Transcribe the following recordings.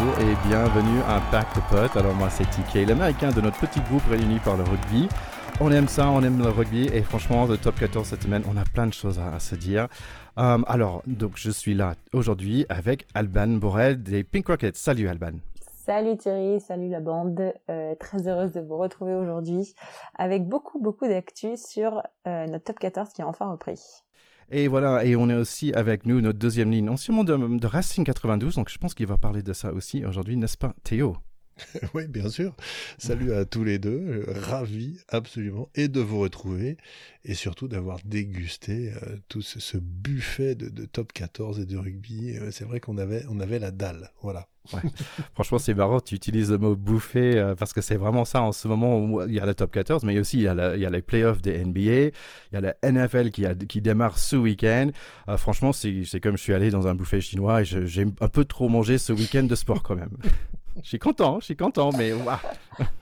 et bienvenue à Pack de Potes. Alors moi c'est TK, l'américain de notre petit groupe réuni par le rugby. On aime ça, on aime le rugby et franchement, le top 14 cette semaine, on a plein de choses à, se dire. Euh, alors, donc je suis là aujourd'hui avec Alban Borel des Pink Rockets. Salut Alban. Salut Thierry, salut la bande. Euh, très heureuse de vous retrouver aujourd'hui avec beaucoup, beaucoup d'actu sur euh, notre top 14 qui a enfin repris. Et voilà, et on est aussi avec nous, notre deuxième ligne, anciennement de, de Racing 92, donc je pense qu'il va parler de ça aussi aujourd'hui, n'est-ce pas Théo? oui, bien sûr. Salut à tous les deux. Ravi absolument et de vous retrouver et surtout d'avoir dégusté euh, tout ce, buffet de, top 14 et de rugby. Euh, c'est vrai qu'on avait, on avait la dalle. Voilà. Franchement, c'est marrant, tu utilises le mot bouffer euh, parce que c'est vraiment ça en ce moment où il y a le top 14, mais aussi il y a, il y a les playoffs des NBA, il y a la NFL qui, a, qui démarre ce week-end. franchement, c'est comme je suis allé dans un buffet chinois et j'ai un peu trop mangé ce week-end de sport quand même. Je suis content, je suis content, mais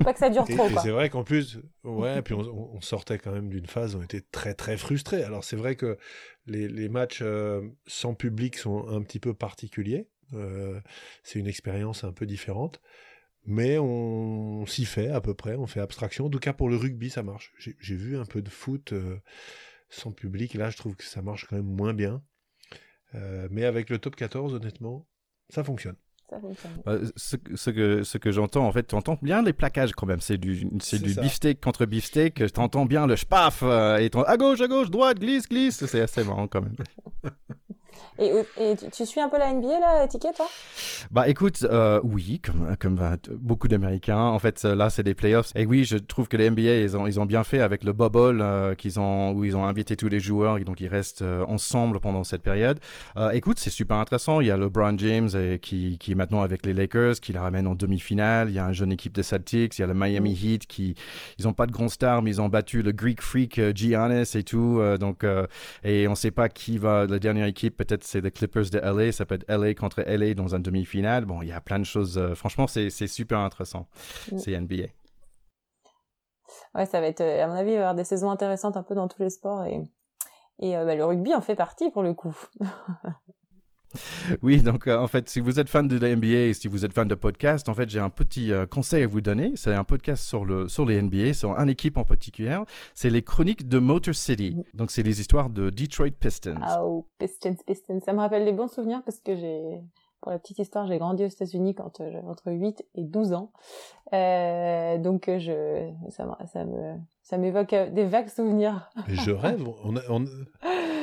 Pas que ça dure trop. c'est vrai qu'en plus, ouais, puis on, sortait quand même d'une phase où on était très très frustrés. Alors c'est vrai que les, matchs euh, sans public sont un petit peu particuliers. Euh, c'est une expérience un peu différente. Mais on, s'y fait à peu près, on fait abstraction. En tout cas, pour le rugby, ça marche. J'ai vu un peu de foot euh, sans public. Là, je trouve que ça marche quand même moins bien. mais avec le top 14, honnêtement, ça fonctionne. Bah, ce, que, ce que j'entends, en fait, tu entends bien les plaquages quand même. C'est du, c'est du beefsteak contre beefsteak. Tu entends bien le spaf euh, et à gauche, à gauche, droite, glisse, glisse. C'est assez marrant quand même. Et, et tu, suis un peu la NBA, là, Ticket, toi? Bah écoute, euh, oui, comme, comme beaucoup d'Américains. En fait, là, c'est des playoffs. Et oui, je trouve que les NBA, ils ont, ils ont bien fait avec le bubble euh, qu'ils ont, où ils ont invité tous les joueurs. Et donc, ils restent euh, ensemble pendant cette période. écoute, c'est super intéressant. Il y a LeBron James qui, qui est maintenant avec les Lakers, qui la ramène en demi-finale. Il y a une jeune équipe de Celtics. Il y a le Miami. Heat qui, ils n'ont pas de grands stars, mais ils ont battu le Greek Freak Giannis et tout. donc, et on ne sait pas qui va, la dernière équipe, peut-être c'est les Clippers de LA, ça peut être LA contre LA dans un demi-finale. Bon, il y a plein de choses. Euh, franchement, c'est super intéressant. Mm. C'est NBA. Ouais, ça va être, euh, à mon avis, il va y avoir des saisons intéressantes un peu dans tous les sports et, et euh, bah, le rugby en fait partie pour le coup. Oui, donc euh, en fait, si vous êtes fan de la NBA et si vous êtes fan de podcast, en fait, j'ai un petit euh, conseil à vous donner. C'est un podcast sur, le, sur les NBA, sur une équipe en particulier. C'est les chroniques de Motor City. Donc, c'est les histoires de Detroit Pistons. Oh, Pistons, Pistons. Ça me rappelle des bons souvenirs parce que j'ai, pour la petite histoire, j'ai grandi aux États-Unis quand euh, j'avais entre 8 et 12 ans. Euh, donc, je, ça, ça me, ça m'évoque des vagues souvenirs. je rêve. On, on,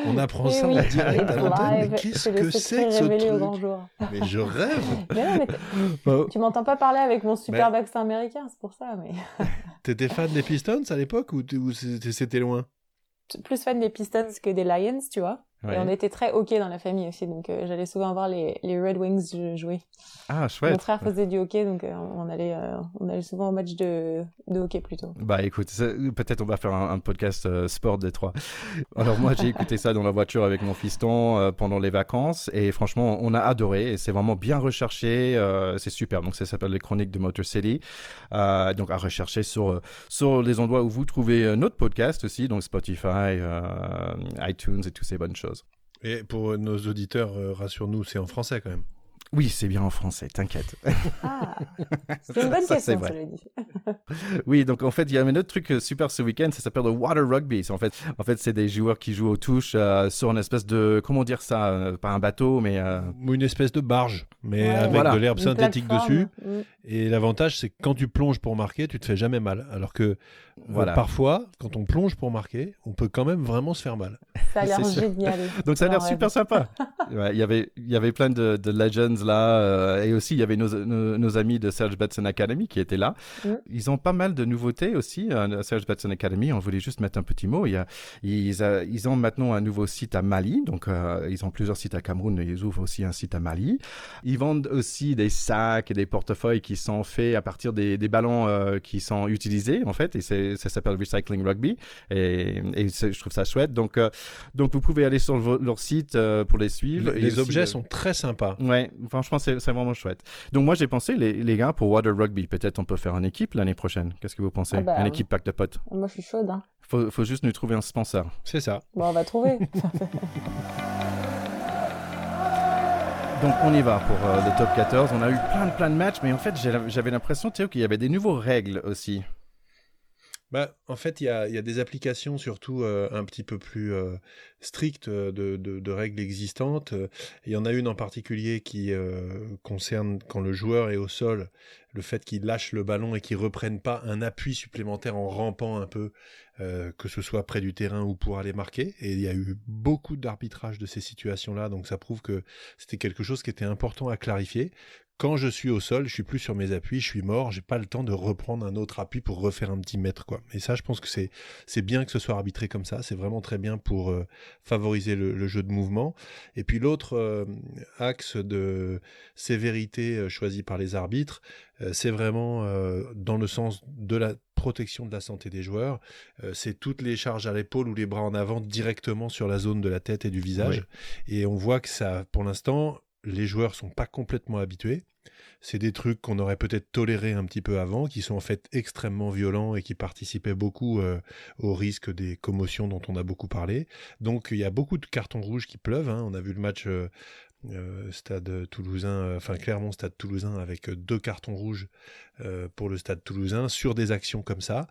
on apprend ça en direct à l'antenne. Mais qu'est-ce que c'est que ce truc Mais je rêve. Oh. Tu m'entends pas parler avec mon super vaccin américain, c'est pour ça. Mais t'étais fan des Pistons à l'époque ou c'était loin? Plus fan des Pistons que des Lions, tu vois. Et on était très hockey dans la famille aussi, donc euh, j'allais souvent voir les, les, Red Wings jouer. Ah, chouette. Mon frère faisait du hockey, donc euh, on, allait, euh, on allait souvent au match de, de hockey plutôt. Bah écoute, peut-être on va faire un, podcast sport des trois. Alors moi j'ai écouté ça dans la voiture avec mon fiston pendant les vacances, et franchement on a adoré, et c'est vraiment bien recherché, c'est super. Donc ça s'appelle les chroniques de Motor City. donc à rechercher sur, sur les endroits où vous trouvez notre podcast aussi, donc Spotify, iTunes et toutes ces bonnes choses. Et pour nos auditeurs, euh, rassure-nous, c'est en français quand même. Oui, c'est bien en français, t'inquiète. Ah, c'est une bonne question, je l'ai dit. oui, donc en fait, il y a un autre truc euh, super ce week-end, ça s'appelle le water rugby. En fait, en fait c'est des joueurs qui jouent aux touches euh, sur une espèce de, comment dire ça, pas un bateau, mais... Une espèce de barge, mais avec de l'herbe synthétique dessus. Mm. Et l'avantage, c'est que quand tu plonges pour marquer, tu te fais jamais mal. Alors que voilà. parfois, quand on plonge pour marquer, on peut quand même vraiment se faire mal. Ça a l'air génial. Donc ça a l'air super sympa. Il y avait, il y avait plein de, legends là, euh, et aussi il y avait nos, nos, amis de Serge Batson Academy qui étaient là. Mm. Ils ont pas mal de nouveautés aussi. Euh, Serge Batson Academy, on voulait juste mettre un petit mot. Il y a, ils, ils ont maintenant un nouveau site à Mali, donc euh, ils ont plusieurs sites à Cameroun, mais ils ouvrent aussi un site à Mali. Ils vendent aussi des sacs et des portefeuilles qui sont faits à partir des, des ballons qui sont utilisés en fait, et c'est ça s'appelle Recycling Rugby et, je trouve ça chouette. Donc, euh, donc vous pouvez aller sur leur site euh, pour les suivre. Les, objets euh, sont très sympas. Ouais, franchement, c'est vraiment chouette. Donc moi, j'ai pensé, les, les, gars, pour Water Rugby, peut-être on peut faire une équipe l'année prochaine. Qu'est-ce que vous pensez? Ah bah, Une équipe pack de potes. Moi, je suis chaude. Hein. Faut, faut juste nous trouver un sponsor. C'est ça. Bon, on va trouver. Donc on y va pour euh, le top 14. On a eu plein de plein de matchs, mais en fait j'avais l'impression Théo qu'il y avait des nouveaux règles aussi. Bah, en fait, il y a, des applications surtout euh, un petit peu plus euh, strictes de, de, règles existantes. Il y en a une en particulier qui concerne quand le joueur est au sol, le fait qu'il lâche le ballon et qu'il reprenne pas un appui supplémentaire en rampant un peu, que ce soit près du terrain ou pour aller marquer. Et il y a eu beaucoup d'arbitrage de ces situations-là, donc ça prouve que c'était quelque chose qui était important à clarifier quand je suis au sol, je suis plus sur mes appuis, je suis mort, j'ai pas le temps de reprendre un autre appui pour refaire un petit mètre quoi. Et ça, je pense que c'est c'est bien que ce soit arbitré comme ça, c'est vraiment très bien pour euh, favoriser le, jeu de mouvement. Et puis l'autre euh, axe de sévérité euh, choisi par les arbitres, c'est vraiment dans le sens de la protection de la santé des joueurs. c'est toutes les charges à l'épaule ou les bras en avant directement sur la zone de la tête et du visage. Et on voit que ça, pour l'instant, les joueurs sont pas complètement habitués. C'est des trucs qu'on aurait peut-être toléré un petit peu avant, qui sont en fait extrêmement violents et qui participaient beaucoup euh, au risque des commotions dont on a beaucoup parlé. Donc il y a beaucoup de cartons rouges qui pleuvent. Hein. On a vu le match euh, euh, Stade Toulousain, enfin Clermont Stade Toulousain avec deux cartons rouges pour le Stade Toulousain sur des actions comme ça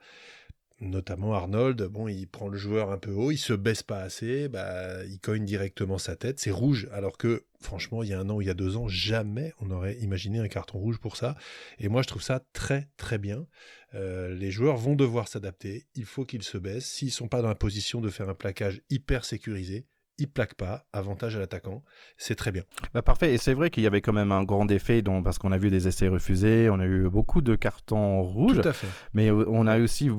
notamment Arnold, bon, il prend le joueur un peu haut, il se baisse pas assez, bah, il cogne directement sa tête, c'est rouge, alors que franchement, il y a un an ou il y a deux ans, jamais on aurait imaginé un carton rouge pour ça. Et moi, je trouve ça très très bien. Euh, les joueurs vont devoir s'adapter, il faut qu'ils se baissent. S'ils sont pas dans la position de faire un plaquage hyper sécurisé, il plaque pas, avantage à l'attaquant, c'est très bien. Bah parfait, et c'est vrai qu'il y avait quand même un grand effet parce qu'on a vu des essais refusés, on a eu beaucoup de cartons rouges, Tout à fait. mais euh, on a aussi vu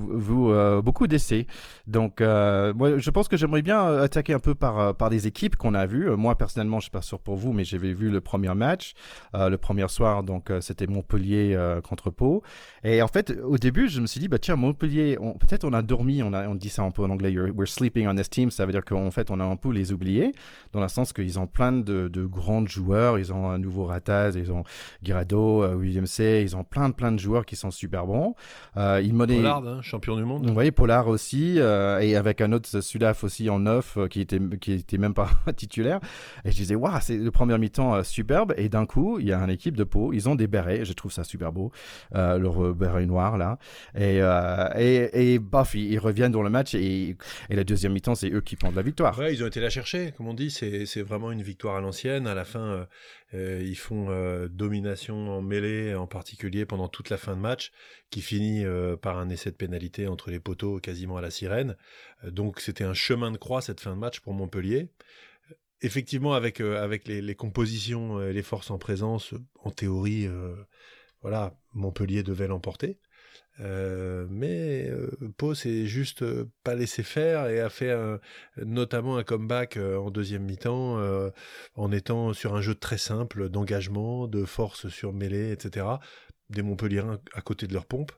euh, beaucoup d'essais. Donc euh, moi, je pense que j'aimerais bien attaquer un peu par, par des équipes qu'on a vues. Moi personnellement, je suis pas sûr pour vous, mais j'avais vu le premier match, le premier soir, donc c'était Montpellier contre Pau. Et en fait, au début, je me suis dit, bah tiens, Montpellier, peut-être on a dormi, on, a, on dit ça un peu en anglais, we're sleeping on this team, ça veut dire qu'en fait on a un peu les oubliés, dans le sens qu'ils ont plein de, de grands joueurs. Ils ont un nouveau Rataz, ils ont Girado, euh, William C. Ils ont plein de plein de joueurs qui sont super bons. Euh, ils Pollard, hein, champion du monde. Vous voyez, Pollard aussi, euh, et avec un autre Sudaf aussi en neuf qui était qui était même pas titulaire. Et je disais, waouh, c'est le premier mi-temps superbe. Et d'un coup, il y a une équipe de Pau. Ils ont des bérets. Je trouve ça super beau, leur béret noir là. Et et, et Buffy, ils reviennent dans le match et, et la deuxième mi-temps, c'est eux qui prennent la victoire. Ouais, ils ont été la comme on dit. C'est vraiment une victoire à l'ancienne. À la fin, euh, euh, ils font euh, domination en mêlée, en particulier pendant toute la fin de match, qui finit par un essai de pénalité entre les poteaux quasiment à la sirène. donc c'était un chemin de croix cette fin de match pour Montpellier. Effectivement, avec, les, compositions et les forces en présence, en théorie, voilà, Montpellier devait l'emporter. Mais S'est juste pas laissé faire et a fait notamment un comeback en deuxième mi-temps en étant sur un jeu très simple d'engagement, de force sur mêlée, etc. Des Montpellierins à côté de leur pompe.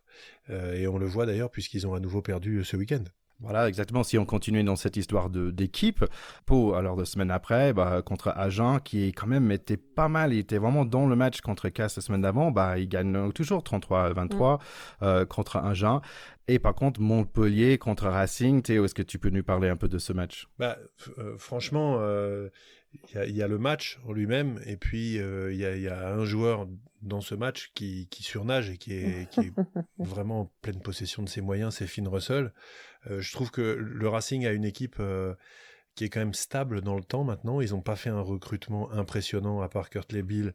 et on le voit d'ailleurs puisqu'ils ont à nouveau perdu ce week-end. Voilà, exactement. Si on continue dans cette histoire d'équipe, Pau, alors deux semaines après, bah, contre Agen, qui quand même était pas mal, il était vraiment dans le match contre Casse la semaine d'avant, bah, il gagne toujours 33-23 mm. euh, contre Agen. Et par contre, Montpellier contre Racing, Théo, est-ce que tu peux nous parler un peu de ce match? Bah, euh, Franchement, euh, il y, a le match en lui-même, et puis il y, y, a un joueur dans ce match qui, qui surnage et qui est, qui est vraiment en pleine possession de ses moyens, c'est Finn Russell. Euh, je trouve que le Racing a une équipe euh, qui est quand même stable dans le temps maintenant. Ils n'ont pas fait un recrutement impressionnant à part Kurt Bill.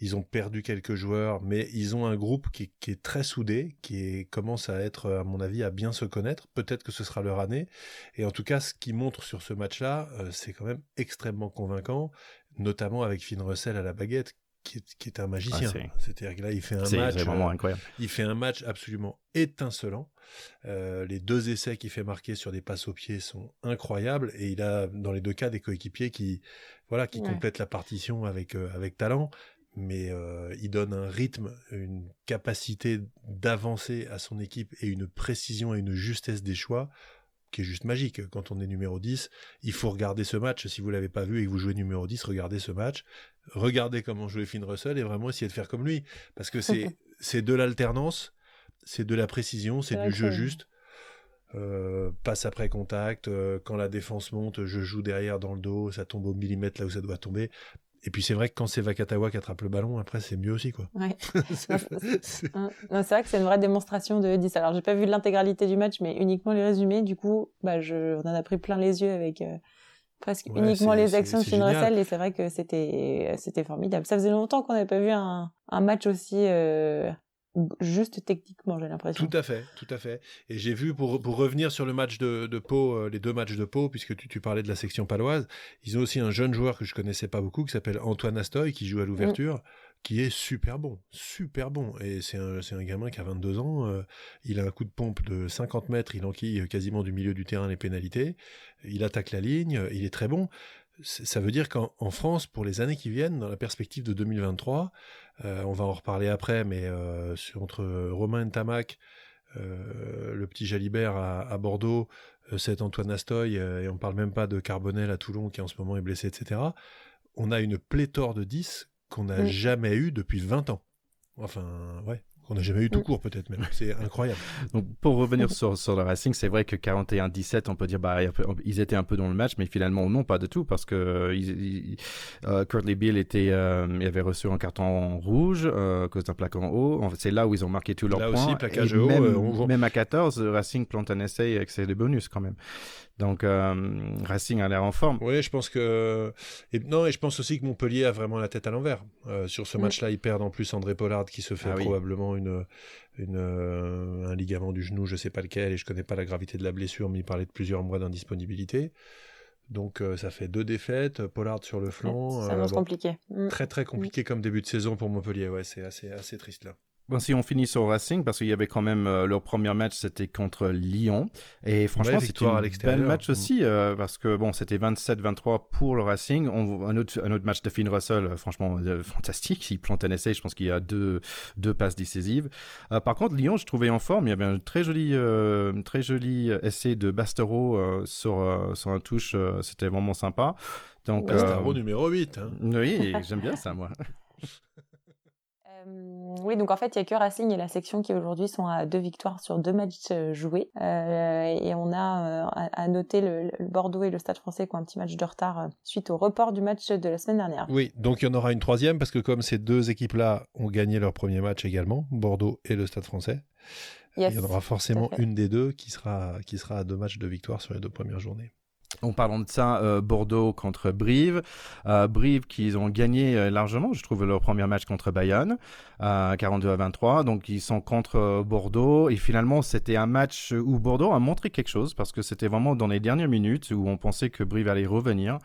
Ils ont perdu quelques joueurs, mais ils ont un groupe qui, est très soudé, qui commence à être, à mon avis, à bien se connaître. Peut-être que ce sera leur année. Et en tout cas, ce qui montre sur ce match-là, euh, c'est quand même extrêmement convaincant, notamment avec Finn Russell à la baguette, qui est, un magicien. Ah, C'est-à-dire que là, il fait un match. Vraiment incroyable. Il fait un match absolument étincelant. Euh, les deux essais qu'il fait marquer sur des passes au pied sont incroyables et il a dans les deux cas des coéquipiers qui voilà qui complètent la partition avec euh, avec talent mais euh, il donne un rythme, une capacité d'avancer à son équipe et une précision et une justesse des choix qui est juste magique. Quand on est numéro 10, il faut regarder ce match. Si vous l'avez pas vu et que vous jouez numéro 10, regardez ce match. Regardez comment jouer Finn Russell et vraiment essayer de faire comme lui. Parce que c'est, c'est de l'alternance, c'est de la précision, c'est du jeu juste. Euh, passe après contact, euh, quand la défense monte, je joue derrière dans le dos, ça tombe au millimètre là où ça doit tomber. Et puis c'est vrai que quand c'est Vakatawa qui attrape le ballon, après c'est mieux aussi quoi. Ouais. c'est vrai que c'est une vraie démonstration de 10. Alors j'ai pas vu l'intégralité du match, mais uniquement les résumés. Du coup, bah je, on en a pris plein les yeux avec euh, presque uniquement les actions de Finn Russell et c'est vrai que c'était c'était formidable. Ça faisait longtemps qu'on n'avait pas vu un, un match aussi euh, juste techniquement, j'ai l'impression. Tout à fait, tout à fait. Et j'ai vu, pour, pour revenir sur le match de, de Pau, euh, les deux matchs de Pau, puisque tu, tu, parlais de la section paloise, ils ont aussi un jeune joueur que je connaissais pas beaucoup, qui s'appelle Antoine Astoy, qui joue à l'ouverture, qui est super bon, super bon. Et c'est un, un gamin qui a 22 ans, euh, il a un coup de pompe de 50 mètres, il enquille quasiment du milieu du terrain les pénalités, il attaque la ligne, il est très bon ça veut dire qu'en France, pour les années qui viennent, dans la perspective de 2023, euh, on va en reparler après, mais euh, entre Romain Ntamak, euh, le petit Jalibert à, Bordeaux, cet Antoine Astoy, et on parle même pas de Carbonel à Toulon qui en ce moment est blessé, etc. On a une pléthore de 10 qu'on n'a jamais eu depuis 20 ans. Enfin, ouais. On n'a jamais eu tout mm. court, peut-être même. C'est incroyable. Donc, pour revenir sur, sur le Racing, c'est vrai que 41-17, on peut dire, bah, ils étaient un peu dans le match, mais finalement, non, pas du tout, parce que euh, Curtly Bill était, euh, il avait reçu un carton rouge euh, à cause d'un plaquage en haut. C'est là où ils ont marqué tous leurs points. Là aussi, plaquage haut. Même, même, à 14, Racing plante un essai avec ses bonus quand même. Donc euh, Racing a l'air en forme. Oui, je pense que et, non et je pense aussi que Montpellier a vraiment la tête à l'envers. Euh, sur ce match-là, ils perdent en plus André Pollard qui se fait ah probablement une, une euh, un ligament du genou, je sais pas lequel et je connais pas la gravité de la blessure, mais il parlait de plusieurs mois d'indisponibilité. Donc ça fait deux défaites, Pollard sur le flanc. ça va compliqué. Mm. Très très compliqué comme début de saison pour Montpellier. Ouais, c'est assez assez triste là. Bon, si on finit sur Racing, parce qu'il y avait quand même euh, leur premier match, c'était contre Lyon. Et franchement, c'était un bel match mm. aussi, euh, parce que bon, c'était 27-23 pour le Racing. On, un, autre, un autre match de Finn Russell, euh, franchement, fantastique. Il plante un essai, je pense qu'il y a deux, deux passes décisives. par contre, Lyon, je trouvais en forme. Il y avait un très joli, très joli essai de Bastero sur, sur un touche. c'était vraiment sympa. Donc, Bastero numéro 8. Hein. Oui, j'aime bien ça, moi. Euh, oui, donc en fait, il y a que Racing et la section qui aujourd'hui sont à deux victoires sur deux matchs euh, joués. Euh, et on a à, noter le, Bordeaux et le Stade français qui ont un petit match de retard suite au report du match de la semaine dernière. Oui, donc il y en aura une troisième parce que comme ces deux équipes-là ont gagné leur premier match également, Bordeaux et le Stade français, il y en aura forcément une des deux qui sera, qui sera à deux matchs de victoire sur les deux premières journées. En parlant de ça, euh, Bordeaux contre Brive. Euh, Brive qui ont gagné euh, largement, je trouve, leur premier match contre Bayonne, 42 à 23. Donc ils sont contre Bordeaux. Et finalement, c'était un match où Bordeaux a montré quelque chose parce que c'était vraiment dans les dernières minutes où on pensait que Brive allait revenir.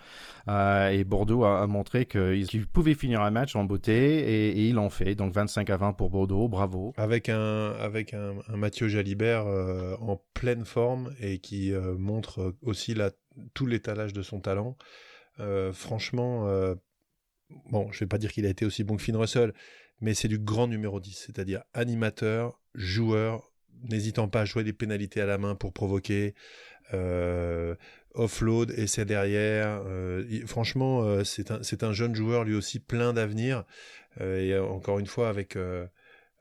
et Bordeaux a, montré qu'ils pouvaient finir un match en beauté et, et ils l'ont fait. Donc 25 à 20 pour Bordeaux, bravo. Avec un, avec un Mathieu Jalibert en pleine forme et qui montre aussi la tout l'étalage de son talent. Euh, franchement, euh, bon, je vais pas dire qu'il a été aussi bon que Finn Russell, mais c'est du grand numéro 10, c'est-à-dire animateur, joueur, n'hésitant pas à jouer des pénalités à la main pour provoquer, euh, offload, essai derrière. franchement, c'est un, jeune joueur lui aussi plein d'avenir. et encore une fois, avec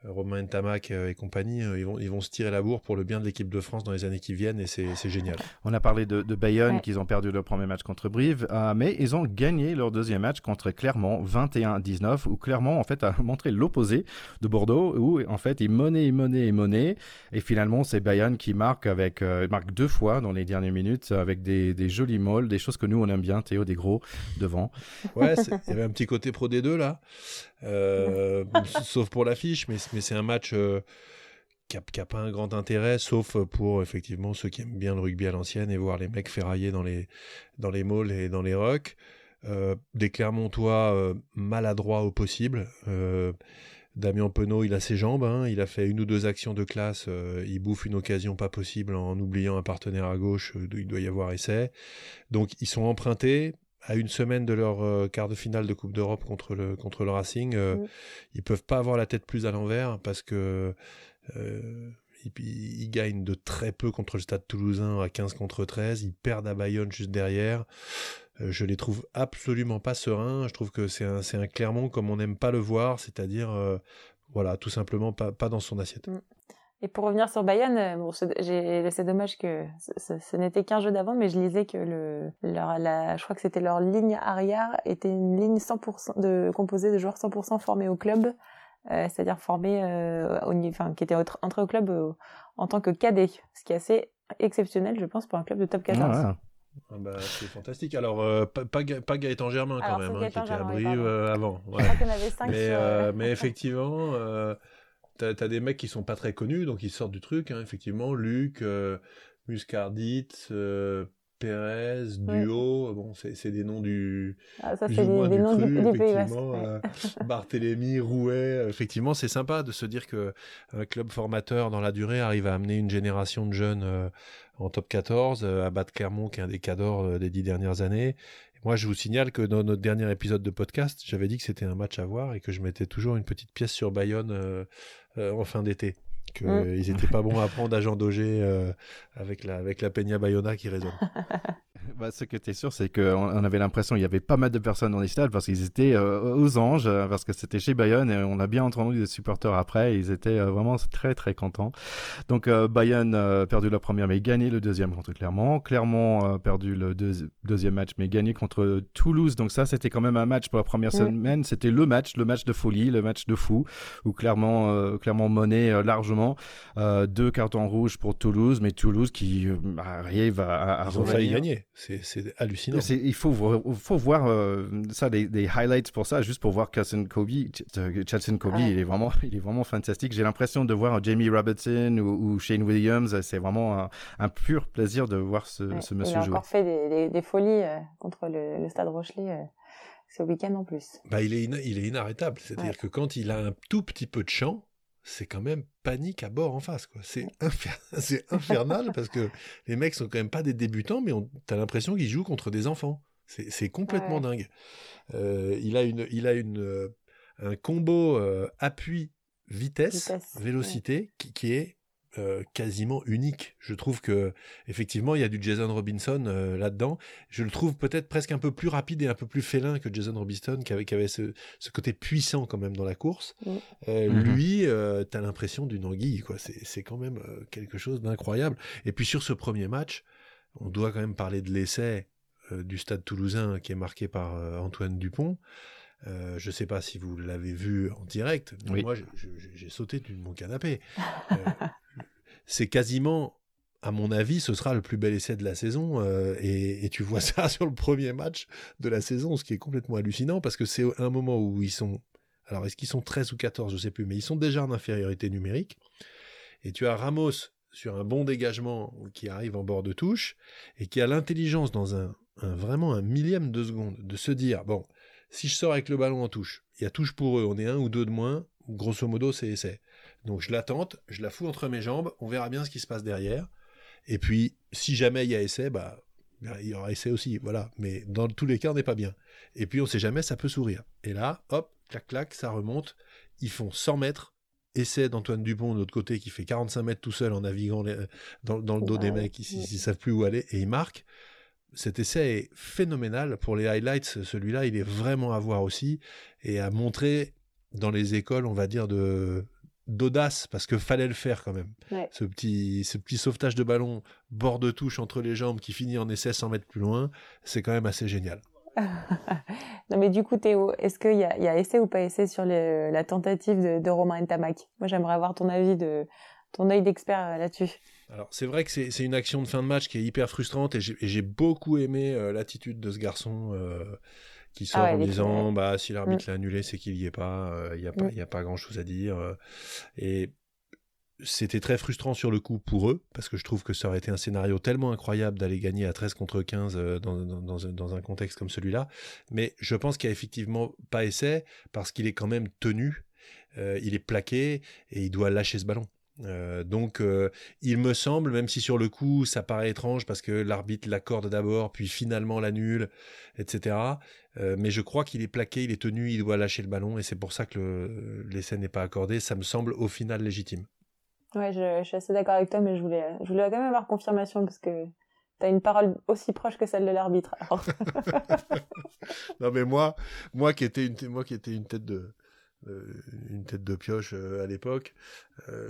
Romain Tamac euh, et compagnie, euh, ils vont, ils vont se tirer la bourre pour le bien de l'équipe de France dans les années qui viennent et c'est génial. On a parlé de, de Bayonne, qu'ils ont perdu leur premier match contre Brive, euh, mais ils ont gagné leur deuxième match contre Clermont, 21-19, où Clermont, en fait, a montré l'opposé de Bordeaux, où, en fait, ils monnaient, ils monnaient, ils monnaient, et finalement, c'est Bayonne qui marque avec, marque deux fois dans les dernières minutes, avec des, des jolis molles, des choses que nous, on aime bien, Théo, des gros, devant. Ouais, il y avait un petit côté pro des deux, là. Euh, sauf pour l'affiche, mais, c'est un match euh, qui n'a pas un grand intérêt, sauf pour effectivement ceux qui aiment bien le rugby à l'ancienne et voir les mecs ferrailler dans les, dans les malls et dans les rocks. Euh, des Clermontois maladroits au possible. Damien Penaud, il a ses jambes, hein, il a fait une ou deux actions de classe, il bouffe une occasion pas possible en oubliant un partenaire à gauche, il doit y avoir essai. Donc ils sont empruntés, à une semaine de leur euh, quart de finale de Coupe d'Europe contre le, contre le Racing, euh, mm. ils peuvent pas avoir la tête plus à l'envers parce que euh, ils, gagnent de très peu contre le Stade Toulousain à 15 contre 13, ils perdent à Bayonne juste derrière. Je les trouve absolument pas sereins. Je trouve que c'est un, c'est un Clermont comme on n'aime pas le voir, c'est-à-dire voilà, tout simplement pas, pas dans son assiette. Mm. Et pour revenir sur Bayern, euh, bon, c'est dommage que ce, n'était qu'un jeu d'avant, mais je lisais que le, leur, la, je crois que c'était leur ligne arrière était une ligne 100% de composée de joueurs 100% formés au club, euh, c'est-à-dire formés, euh, au, enfin, qui étaient entrés au club euh, en tant que cadet, ce qui est assez exceptionnel, je pense, pour un club de top 14. Ah, ah bah, c'est fantastique. Alors, euh, pas, pas, Gaëtan Germain quand même, hein, qui était à Brive avant. Ouais. mais, mais effectivement, t'as as des mecs qui sont pas très connus, donc ils sortent du truc. Hein, effectivement, Luc, euh, Muscardit, euh, Pérez, Duo, bon, c'est des noms du. Ah, ça, c'est des, des, noms du, pays euh, Barthélemy, Rouet, effectivement, c'est sympa de se dire que un club formateur dans la durée arrive à amener une génération de jeunes euh, en top 14, à battre Clermont, qui est un des cadors des dix dernières années, moi, je vous signale que dans notre dernier épisode de podcast, j'avais dit que c'était un match à voir et que je mettais toujours une petite pièce sur Bayonne euh, euh, en fin d'été. Qu'ils mm. n'étaient pas bons à prendre à Jean Daugé euh, avec, la, avec la Peña Bayona qui résonne. Bah, ce que tu es sûr, c'est qu'on on avait l'impression qu'il y avait pas mal de personnes dans les stades parce qu'ils étaient euh, aux anges, euh, parce que c'était chez Bayonne et on a bien entendu des supporters après. Ils étaient euh, vraiment très très contents. Donc Bayonne a perdu la première mais gagné le deuxième contre Clermont. Clermont a perdu le deuxième match mais gagné contre Toulouse. Donc ça, c'était quand même un match pour la première semaine. C'était le match, le match de folie, le match de fou où Clermont, Clermont menait largement. Deux cartons rouges pour Toulouse, mais Toulouse qui arrive à, à, à gagner c'est hallucinant. Il faut, faut voir euh, ça, des, highlights pour ça, juste pour voir Chelsea Kobe. Chelsea Kobe, il, est vraiment, il est vraiment fantastique. J'ai l'impression de voir Jamie Robertson ou, Shane Williams. C'est vraiment un, pur plaisir de voir ce, ce monsieur jouer. Il a encore fait des, folies euh, contre le, Stade Rochelet. Euh, ce week-end en plus. Bah, il, est il est inarrêtable. C'est-à-dire que quand il a un tout petit peu de champ, c'est quand même panique à bord en face. Quoi. C'est, infernal parce que les mecs sont quand même pas des débutants, mais tu as l'impression qu'ils jouent contre des enfants. C'est, complètement dingue. Euh, il a, une, il a une, euh, un combo euh, appui, vitesse, vélocité qui, qui, est euh, quasiment unique. Je trouve que effectivement il y a du Jason Robinson euh, là-dedans. Je le trouve peut-être presque un peu plus rapide et un peu plus félin que Jason Robinson qui avait, avait ce, côté puissant quand même dans la course. Mm. Euh, mm-hmm. Lui, tu as l'impression d'une anguille quoi. C'est quand même quelque chose d'incroyable. Et puis sur ce premier match, on doit quand même parler de l'essai du Stade Toulousain qui est marqué par Antoine Dupont. Euh, je ne sais pas si vous l'avez vu en direct, mais moi j'ai sauté de mon canapé. c'est quasiment, à mon avis, ce sera le plus bel essai de la saison. Euh, et, tu vois ça sur le premier match de la saison, ce qui est complètement hallucinant parce que c'est un moment où ils sont. Alors, est-ce qu'ils sont 13 ou 14 Je ne sais plus, mais ils sont déjà en infériorité numérique. Et tu as Ramos sur un bon dégagement qui arrive en bord de touche et qui a l'intelligence dans un, vraiment un millième de seconde de se dire bon, si je sors avec le ballon en touche, il y a touche pour eux, on est un ou deux de moins, grosso modo c'est essai. Donc je l'attente, je la fous entre mes jambes, on verra bien ce qui se passe derrière. Et puis, si jamais il y a essai, bah, bah, il y aura essai aussi, voilà. Mais dans tous les cas, on n'est pas bien. Et puis, on sait jamais, ça peut sourire. Et là, hop, clac, clac, ça remonte. Ils font 100 mètres. Essai d'Antoine Dupont de l'autre côté qui fait 45 mètres tout seul en naviguant dans, le dos des mecs, ils ne savent plus où aller, et il marque. Cet essai est phénoménal. Pour les highlights, celui-là, il est vraiment à voir aussi et à montrer dans les écoles, on va dire, de, d'audace parce que fallait le faire quand même. Ce petit ce petit sauvetage de ballon bord de touche entre les jambes qui finit en essai 100 mètres plus loin, c'est quand même assez génial. non mais du coup Théo, est-ce qu'il y a, y a essai ou pas essai sur la tentative de, Romain Ntamak Moi j'aimerais avoir ton avis de ton œil d'expert euh, là-dessus. Alors c'est vrai que c'est une action de fin de match qui est hyper frustrante et j'ai beaucoup aimé euh, l'attitude de ce garçon. Euh, qui sort ah en disant bah si l'arbitre mm. l'a annulé c'est qu'il y est pas il n'y a pas il y a pas grand chose à dire et c'était très frustrant sur le coup pour eux, parce que je trouve que ça aurait été un scénario tellement incroyable d'aller gagner à 13 contre 15 euh, dans, dans, un contexte comme celui-là. Mais je pense qu'il n'y a effectivement pas essai, parce qu'il est quand même tenu, euh, il est plaqué, et il doit lâcher ce ballon. Euh, donc, il me semble, même si sur le coup ça paraît étrange parce que l'arbitre l'accorde d'abord, puis finalement l'annule, etc. mais je crois qu'il est plaqué, il est tenu, il doit lâcher le ballon, et c'est pour ça que l'essai n'est pas accordé. Ça me semble au final légitime. Ouais, je, suis assez d'accord avec toi, mais je voulais, je voulais quand même avoir confirmation parce que tu as une parole aussi proche que celle de l'arbitre. non, mais moi, moi qui étais une, moi qui étais une tête de, une tête de pioche à l'époque,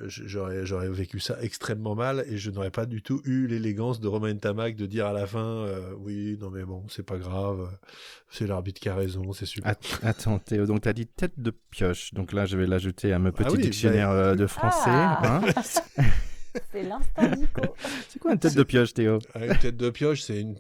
j'aurais j'aurais vécu ça extrêmement mal et je n'aurais pas du tout eu l'élégance de Romain Tamac de dire à la fin oui non mais bon c'est pas grave c'est l'arbitre qui a raison c'est super. Attends Théo donc tu as dit tête de pioche donc là je vais l'ajouter à mon ah petit dictionnaire de français. Ah. Hein c'est l'instant C'est quoi une tête de pioche, Théo? Ah, Une tête de pioche, c'est une.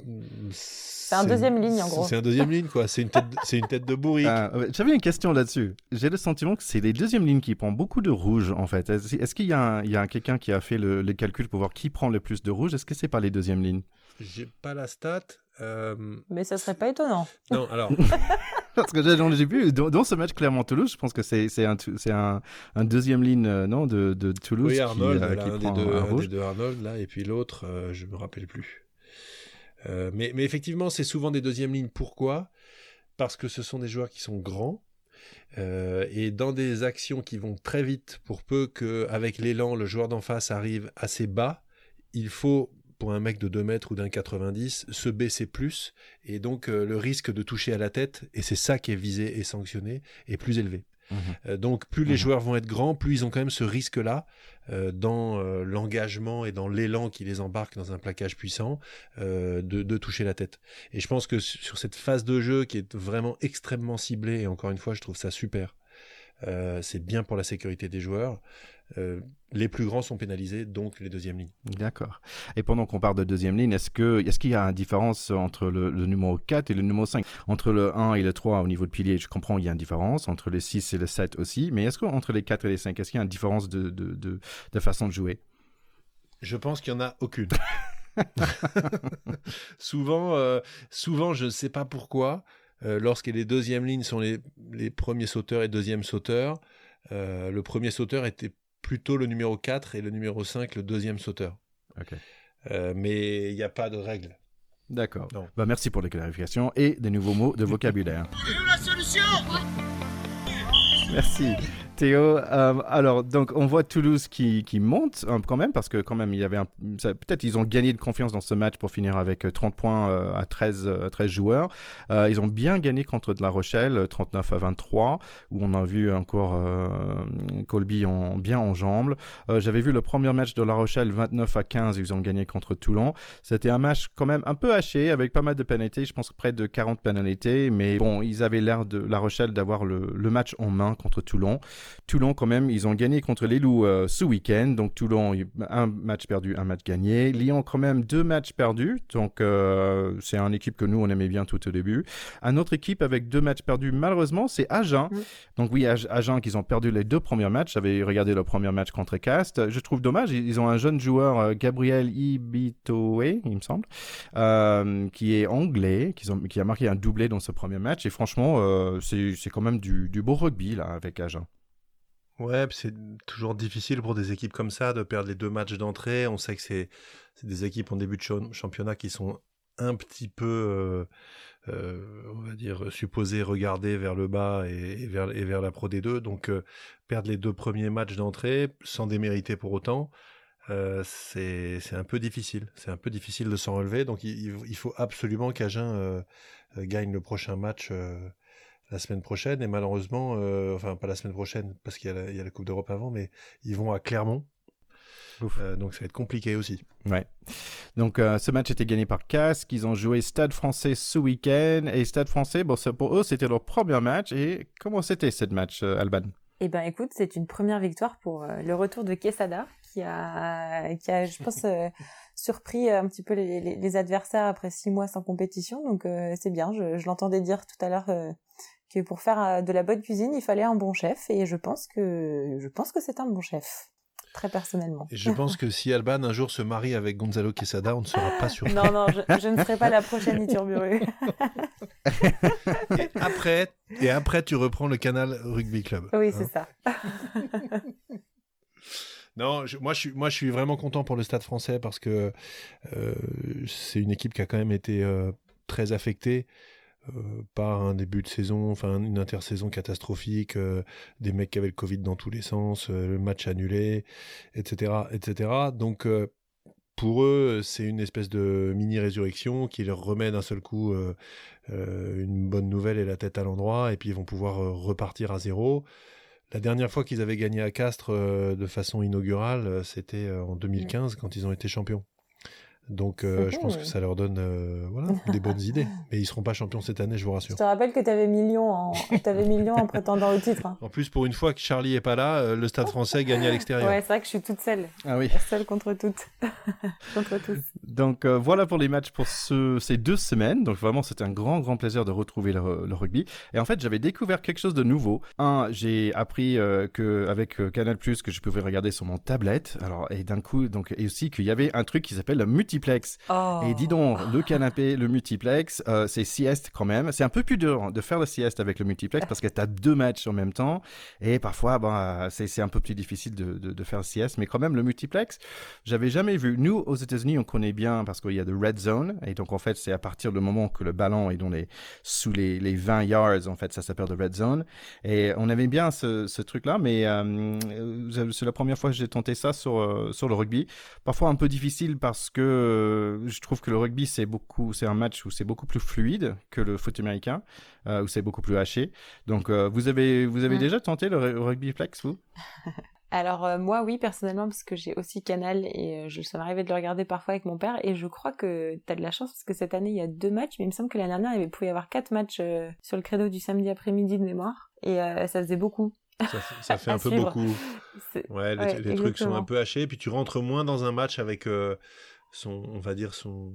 C'est un deuxième ligne, en gros. C'est un deuxième ligne, quoi. C'est une tête, c'est une tête de bourrique. Ah, j'avais une question là-dessus. J'ai le sentiment que c'est les deuxièmes lignes qui prennent beaucoup de rouge, en fait. Est-ce, qu'il y a, il y a quelqu'un qui a fait le, les calculs pour voir qui prend le plus de rouge? Est-ce que c'est pas les deuxièmes lignes? J'ai pas la stat. Euh, Mais ça serait pas étonnant. Non, alors. Parce que j'ai vu, dans, ce match Clermont-Toulouse, je pense que c'est un, un, un, deuxième ligne euh, non, de, de Toulouse. Oui, Arnold, qui, euh, qui un, prend des deux, un, des deux, Arnold, là, et puis l'autre, euh, je me rappelle plus. Euh, mais, mais, effectivement, c'est souvent des deuxièmes lignes. Pourquoi? Parce que ce sont des joueurs qui sont grands. Et dans des actions qui vont très vite, pour peu qu'avec l'élan, le joueur d'en face arrive assez bas, il faut pour un mec de 2 mètres ou d'un 90, se baisser plus, et donc euh, le risque de toucher à la tête, et c'est ça qui est visé et sanctionné, est plus élevé. Mhm. Euh, donc plus les mhm. joueurs vont être grands, plus ils ont quand même ce risque-là euh, dans l'engagement et dans l'élan qui les embarque dans un plaquage puissant de, de, toucher la tête. Et je pense que sur cette phase de jeu qui est vraiment extrêmement ciblée, et encore une fois je trouve ça super, c'est bien pour la sécurité des joueurs. Euh, les plus grands sont pénalisés, donc les deuxièmes lignes. D'accord. Et pendant qu'on parle de deuxième ligne, est-ce qu'il est qu'il y a une différence entre le, numéro 4 et le numéro 5 Entre le 1 et le 3 au niveau de pilier, je comprends, il y a une différence. Entre le 6 et le 7 aussi. Mais est-ce qu'entre les 4 et les 5, est-ce qu'il y a une différence de, de, de, façon de jouer? Je pense qu'il n'y en a aucune. souvent, euh, souvent, je ne sais pas pourquoi, euh, lorsque les deuxièmes lignes sont les, les premiers sauteurs et deuxièmes sauteurs, le premier sauteur était plutôt le numéro 4 et le numéro 5 le deuxième sauteur. Euh, mais il n'y a pas de règle. D'accord. Bah, merci pour les clarifications et des nouveaux mots de vocabulaire. la solution Merci. Théo, euh, alors donc on voit Toulouse qui, qui monte euh, quand même parce que quand même il y avait peut-être ils ont gagné de confiance dans ce match pour finir avec 30 euh, points à 13 13 joueurs. ils ont bien gagné contre de La Rochelle 39 à 23 où on a vu encore Colby en, bien en jambes. J'avais vu le premier match de La Rochelle 29 à 15 ils ont gagné contre Toulon. C'était un match quand même un peu haché avec pas mal de pénalités, je pense près de 40 pénalités mais bon ils avaient l'air de La Rochelle d'avoir le, le match en main contre Toulon. Toulon, quand même, ils ont gagné contre les Loups euh, ce week-end. Donc, Toulon, un match perdu, un match gagné. Lyon, quand même, deux matchs perdus. Donc, euh, c'est une équipe que nous, on aimait bien tout au début. Un autre équipe avec deux matchs perdus, malheureusement, c'est Agen. Donc, oui, Agen, qu'ils ont perdu les deux premiers matchs. J'avais regardé le premier match contre Cast. Je trouve dommage. Ils ont un jeune joueur, euh, Gabriel Ibitoe, il me semble, qui est anglais, qui, ont, qui, a marqué un doublé dans ce premier match. Et franchement, c'est quand même du, du beau rugby, là, avec Agen. Ouais, c'est toujours difficile pour des équipes comme ça de perdre les deux matchs d'entrée. On sait que c'est des équipes en début de championnat qui sont un petit peu, euh, euh, on va dire, supposées regarder vers le bas et, vers, la Pro D2. Donc, euh, perdre les deux premiers matchs d'entrée sans démériter pour autant, c'est un peu difficile. C'est un peu difficile de s'en relever. Donc, il faut absolument qu'Agen gagne le prochain match la semaine prochaine. Et malheureusement, euh, enfin pas la semaine prochaine parce qu'il y, a la Coupe d'Europe avant, mais ils vont à Clermont. Euh, donc ça va être compliqué aussi. Ouais. Donc euh, ce match était gagné par Casque. Ils ont joué Stade Français ce week-end et Stade Français, bon pour eux c'était leur premier match. Et comment c'était ce match, Alban? Eh ben écoute, c'est une première victoire pour le retour de Quesada qui a, qui a, je pense. surpris un petit peu les, adversaires après six mois sans compétition, donc c'est bien. Je, je l'entendais dire tout à l'heure que pour faire euh, de la bonne cuisine, il fallait un bon chef, et je pense que je pense que c'est un bon chef. Très personnellement. Et je pense que si Alban un jour se marie avec Gonzalo Quesada, on ne sera pas surpris. Non, non, je, ne serai pas la prochaine Iturburu. et après, et après, tu reprends le canal Rugby Club. Oui, c'est hein. ça. Non, moi, je suis, moi, je suis vraiment content pour le Stade français parce que euh, c'est une équipe qui a quand même été euh, très affectée. Euh, par un début de saison, enfin une intersaison catastrophique, euh, des mecs qui avaient le Covid dans tous les sens, euh, le match annulé, etc., etc. Donc pour eux, c'est une espèce de mini résurrection qui leur remet d'un seul coup une bonne nouvelle et la tête à l'endroit, et puis ils vont pouvoir repartir à zéro. La dernière fois qu'ils avaient gagné à Castres de façon inaugurale, c'était en 2015 quand ils ont été champions. Donc, euh, je pense que ça leur donne euh, voilà, des bonnes idées. Mais ils seront pas champions cette année, je vous rassure. Je te rappelle que tu avais millions en, avais millions en prétendant au titre. Hein. En plus, pour une fois que Charlie est pas là, euh, le Stade Français gagne à l'extérieur. Ouais, c'est vrai que je suis toute seule. Ah oui. Seule contre toutes, contre tous. Donc voilà pour les matchs pour ce, ces deux semaines. Donc vraiment, c'était un grand, grand plaisir de retrouver le, rugby. Et en fait, j'avais découvert quelque chose de nouveau. Un, j'ai appris que avec Canal Plus que je pouvais regarder sur mon tablette. Alors et d'un coup, donc et aussi qu'il y avait un truc qui s'appelle le multi multiplex. Et dis donc, le canapé, le multiplex, euh, c'est sieste quand même. C'est un peu plus dur de faire le sieste avec le multiplex parce que tu as deux matchs en même temps. Et parfois, bah, c'est un peu plus difficile de, de, faire le sieste. Mais quand même, le multiplex, j'avais jamais vu. Nous, aux États-Unis, on connaît bien parce qu'il y a de red zone. Et donc, en fait, c'est à partir du moment que le ballon est dans les, sous les, les 20 yards, en fait, ça s'appelle de red zone. Et on avait bien ce, ce truc-là. Mais euh, c'est la première fois que j'ai tenté ça sur, euh, sur le rugby. Parfois un peu difficile parce que euh, je trouve que le rugby, c'est beaucoup, c'est un match où c'est beaucoup plus fluide que le foot américain, euh, où c'est beaucoup plus haché. Donc, euh, vous avez, vous avez déjà tenté le, rugby flex, vous? Alors moi oui personnellement parce que j'ai aussi Canal et je ça m'arrivait de le regarder parfois avec mon père et je crois que tu as de la chance parce que cette année il y a deux matchs mais il me semble que l'année dernière il pouvait y avoir quatre matchs sur le credo du samedi après-midi de mémoire et ça faisait beaucoup. Ça, fait un peu beaucoup. Ouais, les, trucs sont un peu hachés. Puis tu rentres moins dans un match avec son, on va dire son,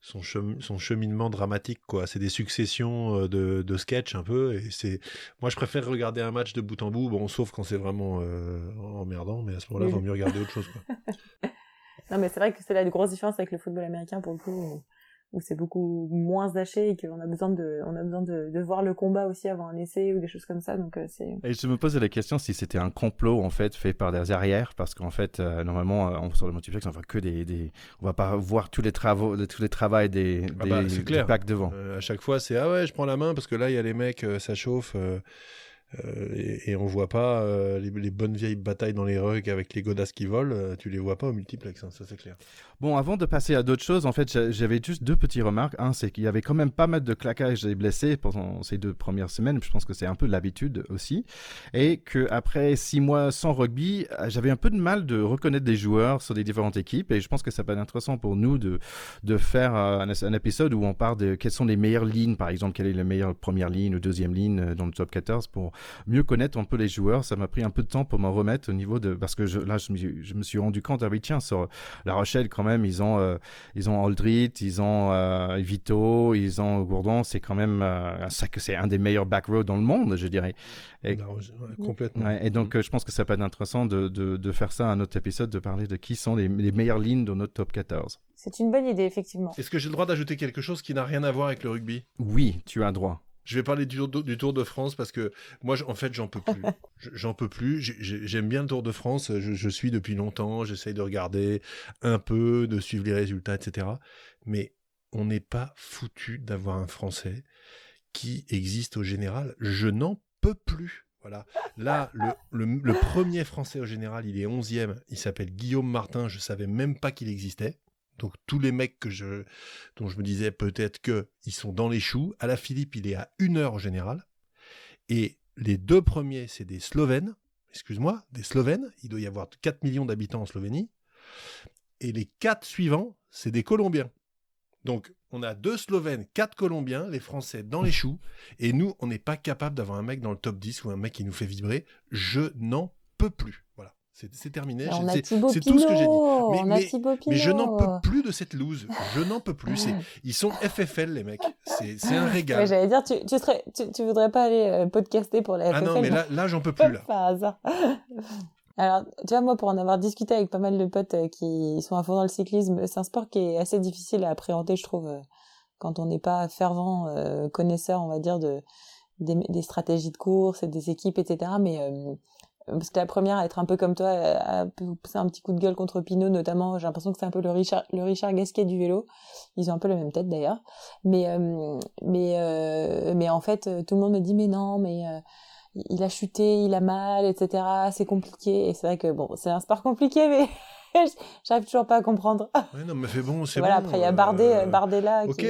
son, son cheminement dramatique quoi. C'est des successions euh, de, de sketchs un peu et c'est moi je préfère regarder un match de bout en bout bon sauf quand c'est vraiment euh, emmerdant mais à ce moment-là il vaut mieux regarder autre chose quoi. non mais c'est vrai que c'est la grosse différence avec le football américain pour le coup où c'est beaucoup moins haché et qu'on a besoin de on a besoin de, de, voir le combat aussi avant un essai ou des choses comme ça. Donc euh, c'est et je me posais la question si c'était un complot en fait fait par des arrières parce qu'en fait euh, normalement euh, sur le multiplex on voit que des, des, on va pas voir tous les travaux tous les travaux des, ah bah, des, packs devant. À chaque fois c'est ah ouais je prends la main parce que là il y a les mecs ça chauffe euh, et, et, on voit pas euh, les, bonnes vieilles batailles dans les rugs avec les godasses qui volent, euh, tu les vois pas au multiplex, hein, ça c'est clair. Bon, avant de passer à d'autres choses, en fait, j'avais juste deux petites remarques. Un, c'est qu'il y avait quand même pas mal de claquages et blessés pendant ces deux premières semaines. Je pense que c'est un peu l'habitude aussi. Et que après six mois sans rugby, j'avais un peu de mal de reconnaître des joueurs sur des différentes équipes. Et je pense que ça peut être intéressant pour nous de, de faire un, un épisode où on parle de quelles sont les meilleures lignes, par exemple, quelle est la meilleure première ligne ou deuxième ligne dans le top 14 pour mieux connaître un peu les joueurs. Ça m'a pris un peu de temps pour m'en remettre au niveau de parce que je, là je me, je me, suis rendu compte ah oui tiens sur La Rochelle quand même ils ont euh, ils ont Aldrit, ils ont euh, Vito, ils ont Gourdon. C'est quand même euh, ça que c'est un des meilleurs back row dans le monde, je dirais. Et, complètement. et donc mm. je pense que ça peut être intéressant de, de, de, faire ça un autre épisode, de parler de qui sont les, les meilleures lignes dans notre top 14. C'est une bonne idée effectivement. Est-ce que j'ai le droit d'ajouter quelque chose qui n'a rien à voir avec le rugby? Oui, tu as droit. Je vais parler du, du, Tour de France parce que moi, en fait, j'en peux plus. J'en peux plus. J'aime bien le Tour de France. Je, suis depuis longtemps. J'essaye de regarder un peu, de suivre les résultats, etc. Mais on n'est pas foutu d'avoir un Français qui existe au général. Je n'en peux plus. Voilà. Là, le, le, premier Français au général, il est 11e. Il s'appelle Guillaume Martin. Je savais même pas qu'il existait. Donc tous les mecs que je, dont je me disais peut-être que ils sont dans les choux. À la Philippe, il est à une heure au général. Et les deux premiers, c'est des Slovènes. Excuse-moi, des Slovènes. Il doit y avoir 4 millions d'habitants en Slovénie. Et les quatre suivants, c'est des Colombiens. Donc, on a deux Slovènes, quatre Colombiens, les Français dans les choux, et nous, on n'est pas capable d'avoir un mec dans le top 10 ou un mec qui nous fait vibrer. Je n'en peux plus. Voilà. C'est terminé. C'est tout ce que j'ai dit. Mais, mais, je n'en peux plus de cette loose. Je n'en peux plus. Ils sont FFL, les mecs. C'est un régal. J'allais dire, tu, tu, serais, tu, voudrais pas aller euh, podcaster pour la FFL Ah non, mais là, là j'en peux plus. Là. Par hasard. Alors, tu vois, moi, pour en avoir discuté avec pas mal de potes euh, qui sont à fond dans le cyclisme, c'est un sport qui est assez difficile à appréhender, je trouve, euh, quand on n'est pas fervent connaisseur, on va dire, de des, des, stratégies de course et des équipes, etc. Mais parce que la première à être un peu comme toi, à pousser un petit coup de gueule contre Pinot notamment. J'ai l'impression que c'est un peu le Richard, le Richard Gasquet du vélo. Ils ont un peu la même tête d'ailleurs. Mais euh, mais euh, mais en fait, tout le monde me dit mais non, mais euh, il a chuté, il a mal, etc. C'est compliqué. Et c'est vrai que bon, c'est un sport compliqué, mais j'arrive toujours pas à comprendre. Ouais, non, mais bon, c'est voilà, après il y a Bardet, Bardet là. Ok.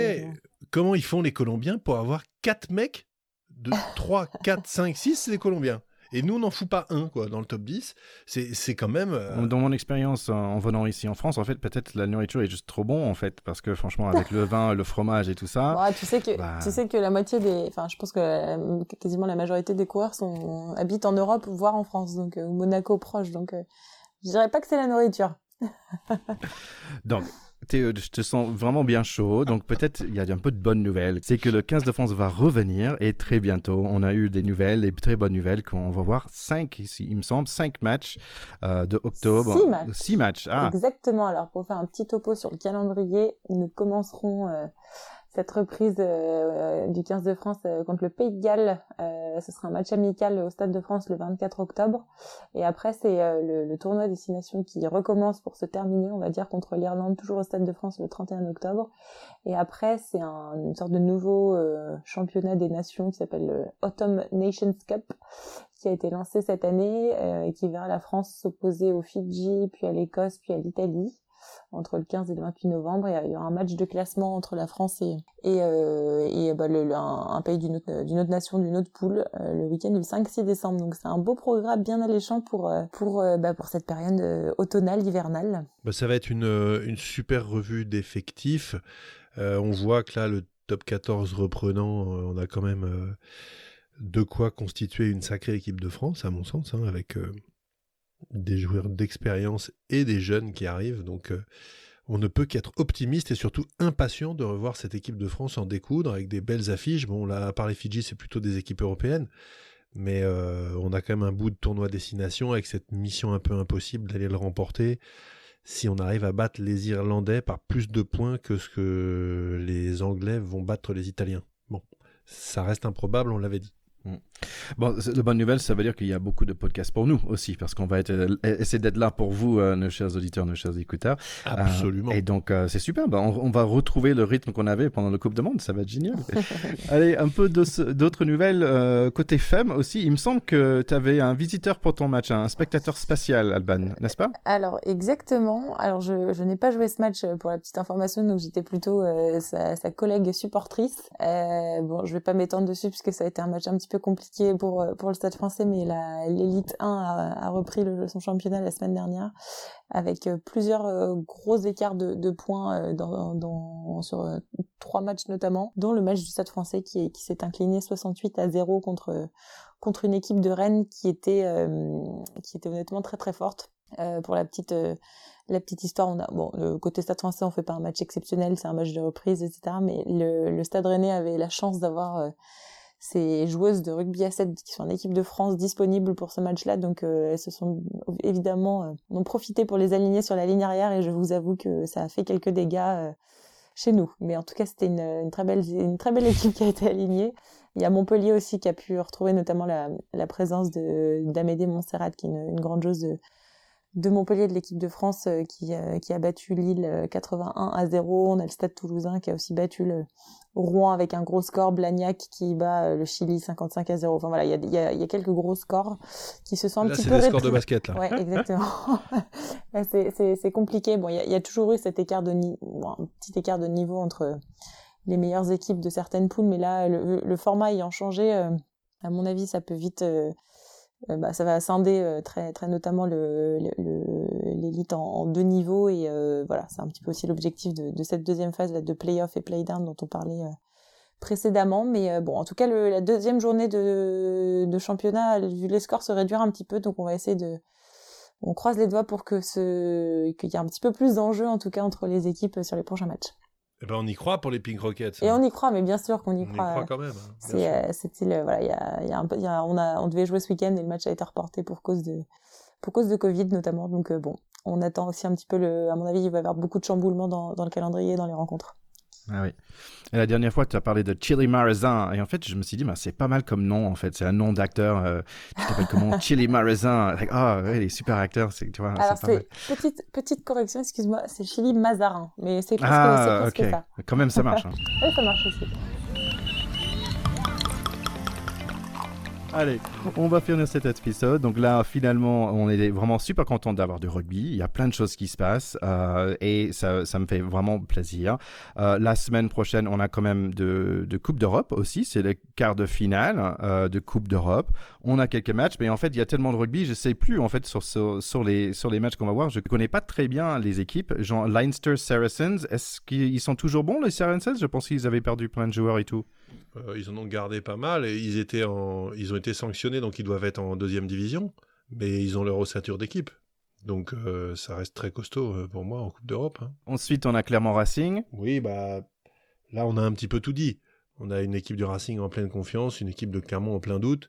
Comment ils font les Colombiens pour avoir quatre mecs de 3, 4, 5, 6, c'est les Colombiens? Et nous, on n'en fout pas un quoi, dans le top 10. C'est quand même. Euh, dans mon expérience en venant ici en France, en fait, peut-être la nourriture est juste trop bon, en fait. Parce que franchement, avec le vin, le fromage et tout ça. tu, sais que, bah tu sais que la moitié des. Enfin, je pense que euh, quasiment la majorité des coureurs sont, habitent en Europe, voire en France, donc, ou Monaco proche. Donc, je dirais pas que c'est la nourriture. donc, euh, je te sens vraiment bien chaud. Donc peut-être il y a un peu de bonnes nouvelles. C'est que le 15 de France va revenir et très bientôt. On a eu des nouvelles, des très bonnes nouvelles qu'on va voir 5 ici, il me semble, 5 matchs euh, de octobre. 6 matchs. 6 matchs. Ah. Exactement. Alors pour faire un petit topo sur le calendrier, nous commencerons euh, cette reprise euh, du 15 de France euh, contre le Pays de Galles. Euh, ce sera un match amical au Stade de France le 24 octobre. Et après, c'est le, le, tournoi Destination qui recommence pour se terminer, on va dire, contre l'Irlande, toujours au Stade de France le 31 octobre. Et après, c'est un, une sorte de nouveau championnat des nations qui s'appelle le Autumn Nations Cup, qui a été lancé cette année et qui verra la France s'opposer aux Fidji, puis à l'Écosse, puis à l'Italie entre le 15 et le 28 novembre. Il y aura un match de classement entre la France et, euh, bah, un, pays d'une autre, nation, d'une autre poule, euh, le week-end du 5-6 décembre. Donc c'est un beau programme bien alléchant pour, euh, bah, pour cette période automnale, hivernale. Bah, ça va être une, une super revue d'effectifs. on voit que là, le top 14 reprenant, on a quand même de quoi constituer une sacrée équipe de France, à mon sens, hein, avec des joueurs d'expérience et des jeunes qui arrivent. Donc euh, on ne peut qu'être optimiste et surtout impatient de revoir cette équipe de France en découdre avec des belles affiches. Bon, là, à part les Fidji, c'est plutôt des équipes européennes. Mais euh, on a quand même un bout de tournoi destination avec cette mission un peu impossible d'aller le remporter si on arrive à battre les Irlandais par plus de points que ce que les Anglais vont battre les Italiens. Bon, ça reste improbable, on l'avait dit. Mm. Bon, la bonne nouvelle, ça veut dire qu'il y a beaucoup de podcasts pour nous aussi, parce qu'on va être, euh, essayer d'être là pour vous, euh, nos chers auditeurs, nos chers écouteurs. Absolument. et donc, c'est super. Ben, on, va retrouver le rythme qu'on avait pendant le Coupe de Monde. Ça va être génial. Allez, un peu d'autres nouvelles. côté FEM aussi, il me semble que tu avais un visiteur pour ton match, un spectateur spatial, Alban, n'est-ce pas? Alors, exactement. Alors, je, je n'ai pas joué ce match pour la petite information, donc j'étais plutôt sa, sa, collègue supportrice. bon, je vais pas m'étendre dessus, puisque ça a été un match un petit peu compliqué pour, euh, pour le Stade français, mais l'élite 1 a, repris son championnat la semaine dernière avec euh, plusieurs euh, gros écarts de, points dans, sur trois matchs notamment, dont le match du Stade français qui, qui s'est incliné 68 à 0 contre, contre une équipe de Rennes qui était, qui était honnêtement très très forte. pour la petite la petite histoire, on a bon côté Stade Français, on fait pas un match exceptionnel, c'est un match de reprise, etc. Mais le Stade Rennais avait la chance d'avoir ces joueuses de rugby à 7 qui sont en équipe de France disponibles pour ce match-là. Donc euh, elles se sont évidemment euh, ont profité pour les aligner sur la ligne arrière et je vous avoue que ça a fait quelques dégâts euh, chez nous. Mais en tout cas, c'était une, très belle une très belle équipe qui a été alignée. Il y a Montpellier aussi qui a pu retrouver notamment la, présence de d'Amédée Montserrat qui est une, une grande joueuse de de Montpellier de l'équipe de France qui, qui a battu Lille 81 à 0. On a le Stade Toulousain qui a aussi battu le, Rouen avec un gros score, Blagnac qui bat euh, le Chili 55 à 0. Enfin voilà, il y a, y, a, y a, quelques gros scores qui se sont un petit peu... c'est des scores de basket, là. Ouais, exactement. c'est compliqué. Bon, il y a, y a, toujours eu cet écart de bon, un petit écart de niveau entre les meilleures équipes de certaines poules, mais là, le, le format ayant changé, euh, à mon avis, ça peut vite... Euh, euh, bah, ça va scinder euh, très très notamment l'élite en, deux niveaux et euh, voilà c'est un petit peu aussi l'objectif de, de, cette deuxième phase là, de playoff et playdown dont on parlait précédemment mais bon en tout cas le, la deuxième journée de, de championnat vu les scores se réduire un petit peu donc on va essayer de on croise les doigts pour que ce qu'il y ait un petit peu plus d'enjeux en tout cas entre les équipes sur les prochains matchs. Eh ben on y croit pour les Pink Rockets. Et hein. on y croit, mais bien sûr qu'on y croit. On y croit quand même. Hein, euh, c'était le, voilà, il y a, y a un peu, y a, on a, on devait jouer ce week-end et le match a été reporté pour cause de, pour cause de Covid notamment. Donc euh, bon, on attend aussi un petit peu le, à mon avis, il va y avoir beaucoup de chamboulements dans, dans le calendrier, dans les rencontres. Ah oui. Et la dernière fois, tu as parlé de Chili Marazin. Et en fait, je me suis dit, bah, c'est pas mal comme nom, en fait. C'est un nom d'acteur. Euh, tu t'appelles comment Chili Marazin. Ah, ouais, il est super acteur. C'est, tu vois, Alors, c'est, petite, petite correction, excuse-moi. C'est Chili Mazarin. Mais c'est presque, ah, c'est presque ça. Quand même, ça marche. Hein. oui, ça marche aussi. Allez, on va finir cet épisode. Donc là, finalement, on est vraiment super content d'avoir du rugby. Il y a plein de choses qui se passent euh, et ça, ça, me fait vraiment plaisir. Euh, la semaine prochaine, on a quand même de, de Coupe d'Europe aussi. C'est le quart de finale euh, de Coupe d'Europe. On a quelques matchs, mais en fait, il y a tellement de rugby, je sais plus en fait sur, sur, sur les, sur les matchs qu'on va voir. Je connais pas très bien les équipes. Genre Leinster Saracens, est-ce qu'ils sont toujours bons les Saracens? Je pense qu'ils avaient perdu plein de joueurs et tout. Euh, ils en ont gardé pas mal et ils, étaient en... ils ont été sanctionnés, donc ils doivent être en deuxième division. Mais ils ont leur ossature d'équipe. Donc euh, ça reste très costaud euh, pour moi en Coupe d'Europe. Hein. Ensuite, on a Clermont Racing. Oui, bah là on a un petit peu tout dit. On a une équipe du Racing en pleine confiance, une équipe de Clermont en plein doute.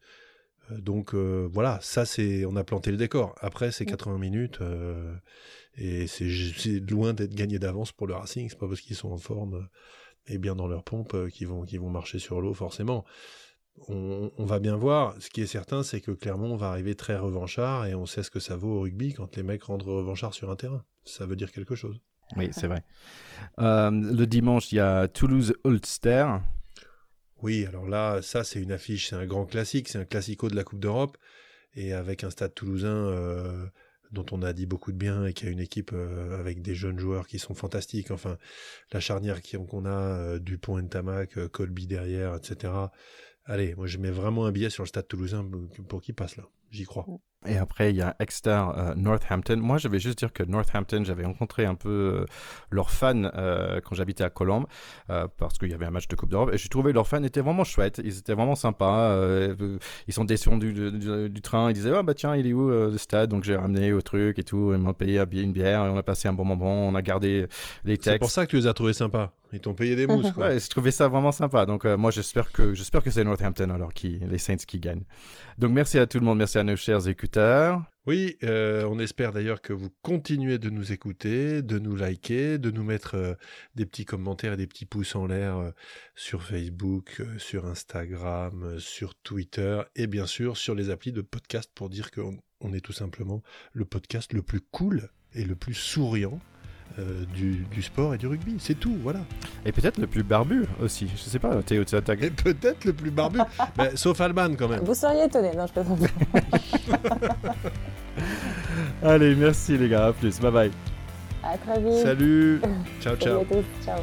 Donc voilà, ça c'est, on a planté le décor. Après c'est 80 minutes et c'est loin d'être gagné d'avance pour le Racing. C'est pas parce qu'ils sont en forme et bien dans leur pompe euh, qui vont, vont marcher sur l'eau forcément. On, va bien voir. Ce qui est certain, c'est que Clermont va arriver très revanchard et on sait ce que ça vaut au rugby quand les mecs rentrent revanchard sur un terrain. Ça veut dire quelque chose. Oui, c'est vrai. Euh, le dimanche, il y a Toulouse-Ulster. Oui, alors là, ça, c'est une affiche, c'est un grand classique, c'est un classico de la Coupe d'Europe. Et avec un stade toulousain euh, dont on a dit beaucoup de bien et qui a une équipe euh, avec des jeunes joueurs qui sont fantastiques. Enfin, la charnière qu'on a, euh, Dupont et Tamac, euh, Colby derrière, etc. Allez, moi je mets vraiment un billet sur le stade toulousain pour qu'il passe là. J'y crois. Et après, il y a Exeter euh, Northampton. Moi, je vais juste dire que Northampton, j'avais rencontré un peu euh, leurs fans euh, quand j'habitais à Colombes, parce qu'il y avait un match de Coupe d'Europe. Et j'ai trouvé leurs fans étaient vraiment chouettes. Ils étaient vraiment sympas. ils sont descendus du, du, train. Ils disaient oh, bah tiens, il est où le stade? Donc j'ai ramené au truc et tout. Ils m'ont payé une bière et on a passé un bon moment. On a gardé les textes. C'est pour ça que tu les as trouvés sympas. Ils t'ont payé des mousses. ouais, je trouvais ça vraiment sympa. Donc moi, j'espère que j'espère que c'est Northampton alors qui les Saints qui gagnent. Donc merci à tout le monde. Merci à nos chers écouteurs. Oui, euh, on espère d'ailleurs que vous continuez de nous écouter, de nous liker, de nous mettre euh, des petits commentaires et des petits pouces en l'air euh, sur Facebook, sur Instagram, sur Twitter et bien sûr sur les applis de podcast pour dire qu'on on est tout simplement le podcast le plus cool et le plus souriant euh, du, sport et du rugby. C'est tout, voilà. Et peut-être le plus barbu aussi. Je sais pas, Théo, tu as Et peut-être le plus barbu, mais, sauf Alban quand même. Vous seriez étonné, non, je plaisante. Allez, merci les gars, à plus, bye bye. À très vite. Salut. ciao, ciao. Salut à tous. Ciao.